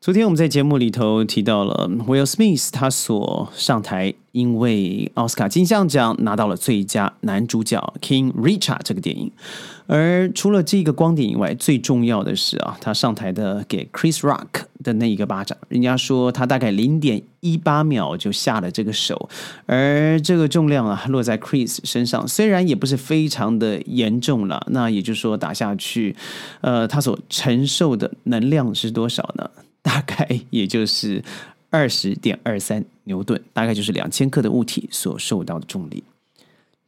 昨天我们在节目里头提到了 Will Smith，他所上台，因为奥斯卡金像奖拿到了最佳男主角《King Richard》这个电影。而除了这个光点以外，最重要的是啊，他上台的给 Chris Rock 的那一个巴掌，人家说他大概零点一八秒就下了这个手，而这个重量啊落在 Chris 身上，虽然也不是非常的严重了，那也就是说打下去，呃，他所承受的能量是多少呢？大概也就是二十点二三牛顿，大概就是两千克的物体所受到的重力。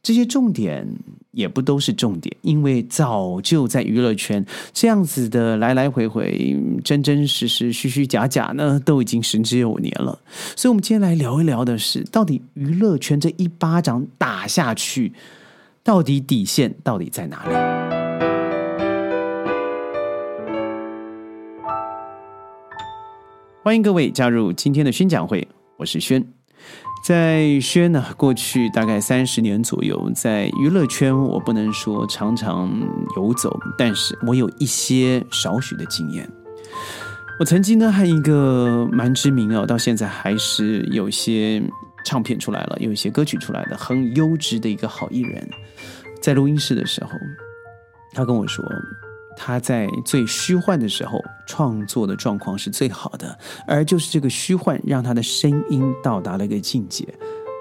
这些重点也不都是重点，因为早就在娱乐圈这样子的来来回回、真真实实、虚虚假假呢，都已经十之有年了。所以，我们今天来聊一聊的是，到底娱乐圈这一巴掌打下去，到底底线到底在哪里？欢迎各位加入今天的宣讲会，我是轩。在轩呢，过去大概三十年左右，在娱乐圈，我不能说常常游走，但是我有一些少许的经验。我曾经呢，和一个蛮知名哦，到现在还是有些唱片出来了，有一些歌曲出来的，很优质的一个好艺人，在录音室的时候，他跟我说。他在最虚幻的时候创作的状况是最好的，而就是这个虚幻让他的声音到达了一个境界。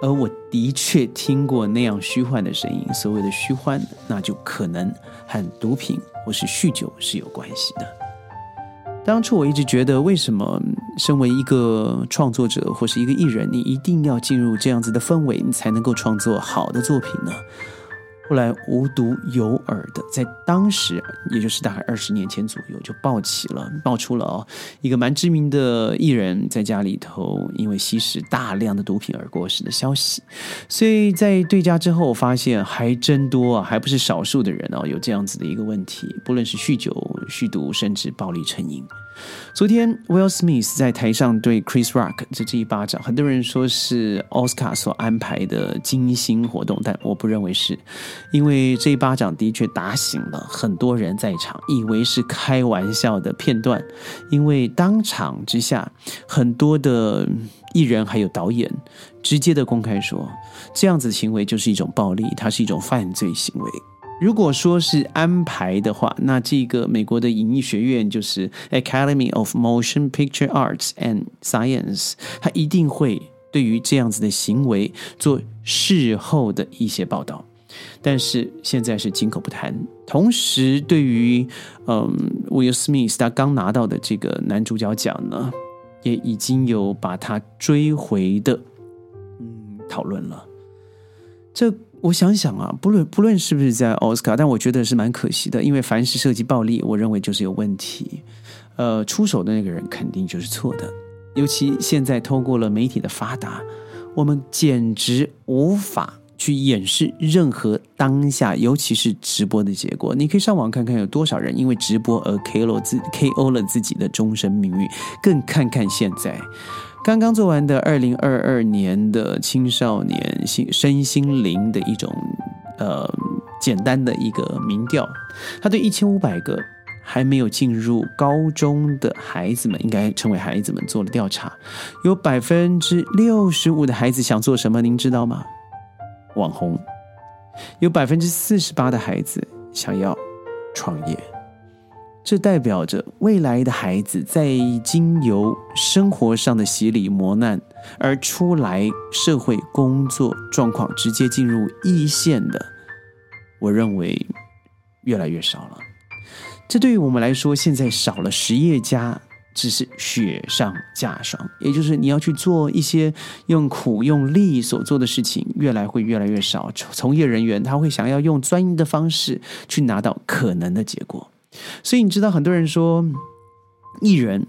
而我的确听过那样虚幻的声音，所谓的虚幻，那就可能和毒品或是酗酒是有关系的。当初我一直觉得，为什么身为一个创作者或是一个艺人，你一定要进入这样子的氛围，你才能够创作好的作品呢？后来无独有偶的，在当时，也就是大概二十年前左右，就爆起了，爆出了哦，一个蛮知名的艺人，在家里头因为吸食大量的毒品而过世的消息。所以在对家之后，发现还真多啊，还不是少数的人哦，有这样子的一个问题，不论是酗酒、酗毒，甚至暴力成瘾。昨天，Will Smith 在台上对 Chris Rock 这这一巴掌，很多人说是奥斯卡所安排的精心活动，但我不认为是，因为这一巴掌的确打醒了很多人在场，以为是开玩笑的片段，因为当场之下，很多的艺人还有导演直接的公开说，这样子的行为就是一种暴力，它是一种犯罪行为。如果说是安排的话，那这个美国的影艺学院就是 Academy of Motion Picture Arts and Science，它一定会对于这样子的行为做事后的一些报道。但是现在是金口不谈。同时，对于嗯，Will Smith 他刚拿到的这个男主角奖呢，也已经有把他追回的嗯讨论了。这。我想想啊，不论不论是不是在奥斯卡，但我觉得是蛮可惜的，因为凡是涉及暴力，我认为就是有问题。呃，出手的那个人肯定就是错的。尤其现在透过了媒体的发达，我们简直无法去掩饰任何当下，尤其是直播的结果。你可以上网看看有多少人因为直播而 KO 自 KO 了自己的终身命运，更看看现在。刚刚做完的二零二二年的青少年心身心灵的一种呃简单的一个民调，他对一千五百个还没有进入高中的孩子们，应该称为孩子们做了调查，有百分之六十五的孩子想做什么？您知道吗？网红。有百分之四十八的孩子想要创业。这代表着未来的孩子在经由生活上的洗礼磨难而出来社会工作状况，直接进入一线的，我认为越来越少了。这对于我们来说，现在少了实业家，只是雪上加霜。也就是你要去做一些用苦用力所做的事情，越来会越来越少。从业人员他会想要用专业的方式去拿到可能的结果。所以你知道，很多人说艺人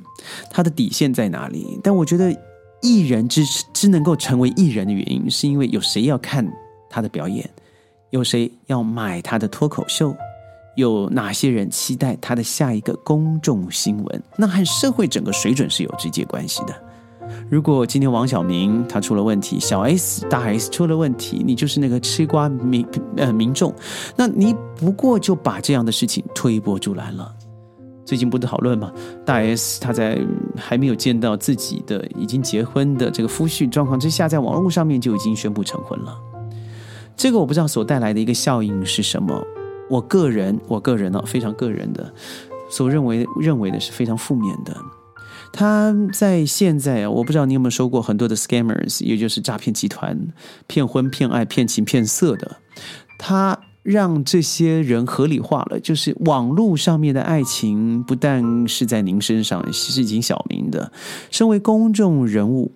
他的底线在哪里？但我觉得艺人之之能够成为艺人的原因，是因为有谁要看他的表演，有谁要买他的脱口秀，有哪些人期待他的下一个公众新闻，那和社会整个水准是有直接关系的。如果今天王小明他出了问题，小 S 大 S 出了问题，你就是那个吃瓜民呃民众，那你不过就把这样的事情推波助澜了。最近不是讨论吗？大 S 她在还没有见到自己的已经结婚的这个夫婿状况之下，在网络上面就已经宣布成婚了。这个我不知道所带来的一个效应是什么。我个人，我个人呢，非常个人的，所认为认为的是非常负面的。他在现在啊，我不知道你有没有收过很多的 scammers，也就是诈骗集团，骗婚、骗爱、骗情、骗色的。他让这些人合理化了，就是网络上面的爱情，不但是在您身上是已经小明的，身为公众人物。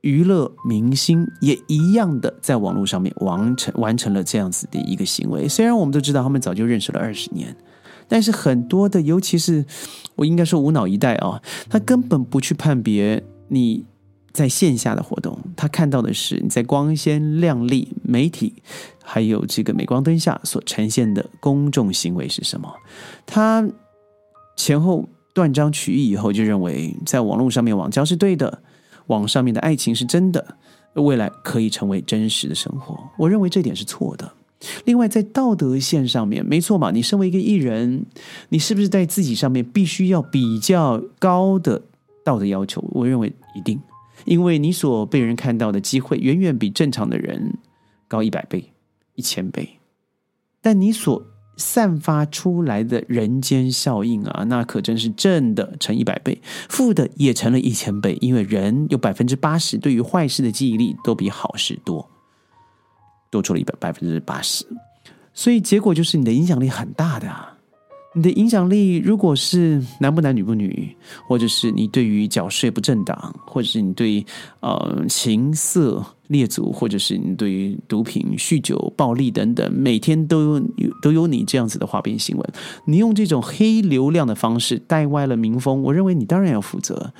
娱乐明星也一样的在网络上面完成完成了这样子的一个行为。虽然我们都知道他们早就认识了二十年，但是很多的，尤其是我应该说无脑一代啊，他根本不去判别你在线下的活动，他看到的是你在光鲜亮丽媒体还有这个镁光灯下所呈现的公众行为是什么。他前后断章取义以后，就认为在网络上面网交是对的。网上面的爱情是真的，未来可以成为真实的生活。我认为这点是错的。另外，在道德线上面，没错嘛？你身为一个艺人，你是不是在自己上面必须要比较高的道德要求？我认为一定，因为你所被人看到的机会远远比正常的人高一百倍、一千倍，但你所。散发出来的人间效应啊，那可真是正的乘一百倍，负的也乘了一千倍。因为人有百分之八十对于坏事的记忆力都比好事多，多出了一百百分之八十，所以结果就是你的影响力很大的。你的影响力，如果是男不男女不女，或者是你对于缴税不正当，或者是你对呃情色猎足，或者是你对于毒品、酗酒、暴力等等，每天都有都有你这样子的花边新闻，你用这种黑流量的方式带歪了民风，我认为你当然要负责。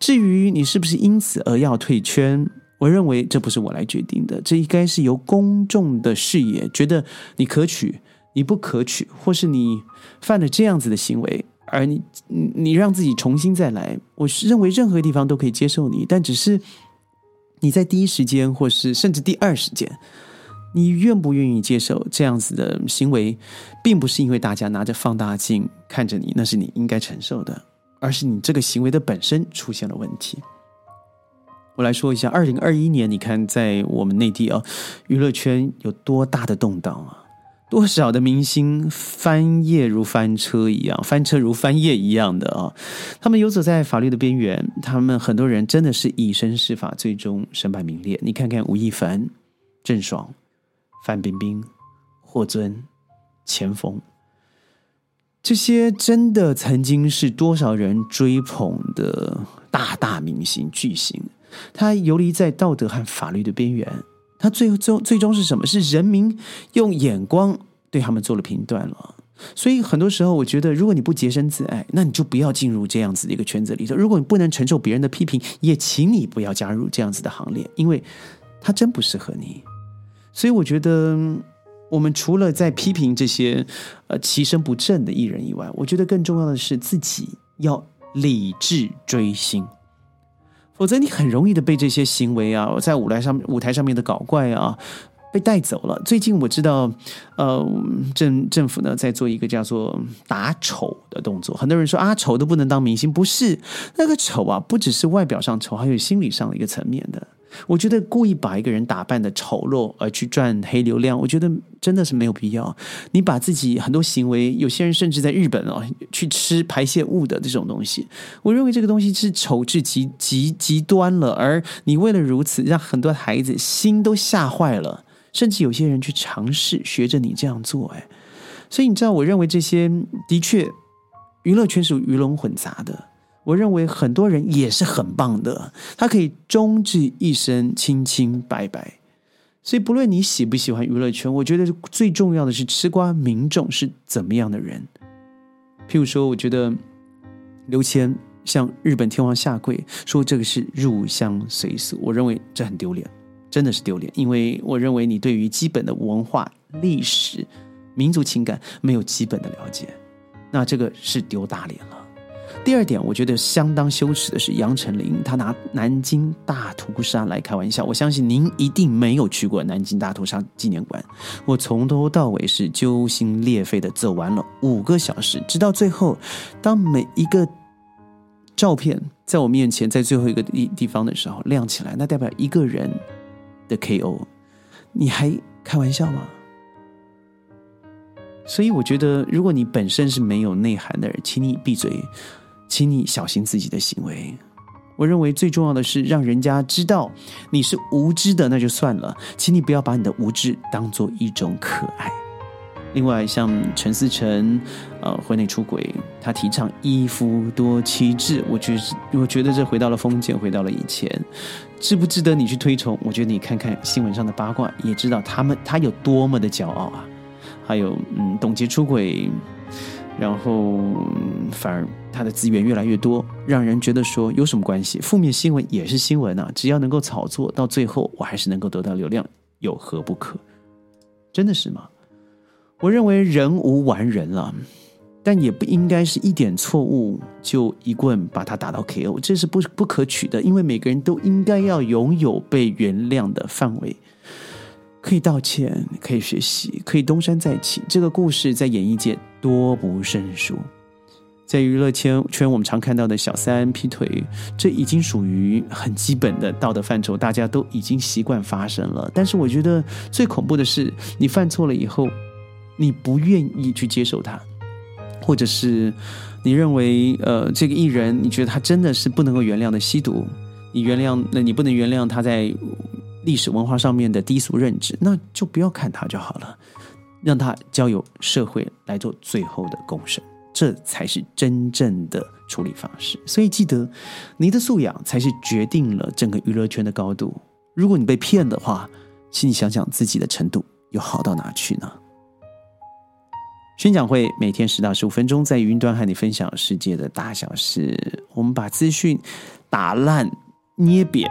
至于你是不是因此而要退圈，我认为这不是我来决定的，这应该是由公众的视野觉得你可取。你不可取，或是你犯了这样子的行为，而你你让自己重新再来，我是认为任何地方都可以接受你，但只是你在第一时间，或是甚至第二时间，你愿不愿意接受这样子的行为，并不是因为大家拿着放大镜看着你，那是你应该承受的，而是你这个行为的本身出现了问题。我来说一下，二零二一年，你看在我们内地啊，娱乐圈有多大的动荡啊！多少的明星翻页如翻车一样，翻车如翻页一样的啊！他们游走在法律的边缘，他们很多人真的是以身试法，最终身败名裂。你看看吴亦凡、郑爽、范冰冰、霍尊、钱枫，这些真的曾经是多少人追捧的大大明星巨星，他游离在道德和法律的边缘。他最终最终是什么？是人民用眼光对他们做了评断了。所以很多时候，我觉得，如果你不洁身自爱，那你就不要进入这样子的一个圈子里头。如果你不能承受别人的批评，也请你不要加入这样子的行列，因为他真不适合你。所以我觉得，我们除了在批评这些呃其身不正的艺人以外，我觉得更重要的是自己要理智追星。否则，你很容易的被这些行为啊，在舞台上舞台上面的搞怪啊，被带走了。最近我知道，呃，政政府呢在做一个叫做打丑的动作。很多人说啊，丑都不能当明星，不是那个丑啊，不只是外表上丑，还有心理上的一个层面的。我觉得故意把一个人打扮的丑陋而去赚黑流量，我觉得真的是没有必要。你把自己很多行为，有些人甚至在日本哦去吃排泄物的这种东西，我认为这个东西是丑至极极极端了。而你为了如此，让很多孩子心都吓坏了，甚至有些人去尝试学着你这样做。哎，所以你知道，我认为这些的确娱乐圈是鱼龙混杂的。我认为很多人也是很棒的，他可以终至一生清清白白。所以不论你喜不喜欢娱乐圈，我觉得最重要的是吃瓜民众是怎么样的人。譬如说，我觉得刘谦向日本天皇下跪，说这个是入乡随俗，我认为这很丢脸，真的是丢脸。因为我认为你对于基本的文化、历史、民族情感没有基本的了解，那这个是丢大脸了。第二点，我觉得相当羞耻的是杨丞琳，他拿南京大屠杀来开玩笑。我相信您一定没有去过南京大屠杀纪念馆。我从头到尾是揪心裂肺的走完了五个小时，直到最后，当每一个照片在我面前，在最后一个地地方的时候亮起来，那代表一个人的 KO。你还开玩笑吗？所以我觉得，如果你本身是没有内涵的人，请你闭嘴。请你小心自己的行为。我认为最重要的是让人家知道你是无知的，那就算了。请你不要把你的无知当做一种可爱。另外，像陈思诚，呃，婚内出轨，他提倡一夫多妻制，我觉得，我觉得这回到了封建，回到了以前，值不值得你去推崇？我觉得你看看新闻上的八卦，也知道他们他有多么的骄傲啊。还有，嗯，董洁出轨。然后反而他的资源越来越多，让人觉得说有什么关系？负面新闻也是新闻啊，只要能够炒作，到最后我还是能够得到流量，有何不可？真的是吗？我认为人无完人了，但也不应该是一点错误就一棍把他打到 KO，这是不不可取的，因为每个人都应该要拥有被原谅的范围。可以道歉，可以学习，可以东山再起。这个故事在演艺界多不胜数，在娱乐圈圈，我们常看到的小三劈腿，这已经属于很基本的道德范畴，大家都已经习惯发生了。但是，我觉得最恐怖的是，你犯错了以后，你不愿意去接受他，或者是你认为，呃，这个艺人，你觉得他真的是不能够原谅的吸毒，你原谅，那你不能原谅他在。历史文化上面的低俗认知，那就不要看他就好了，让他交由社会来做最后的公审，这才是真正的处理方式。所以记得，你的素养才是决定了整个娱乐圈的高度。如果你被骗的话，请你想想自己的程度又好到哪去呢？宣讲会每天十到十五分钟，在云端和你分享世界的大小事。我们把资讯打烂、捏扁。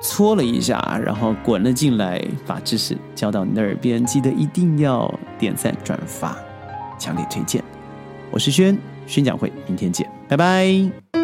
搓了一下，然后滚了进来，把知识交到你的耳边。记得一定要点赞转发，强烈推荐。我是轩，宣讲会明天见，拜拜。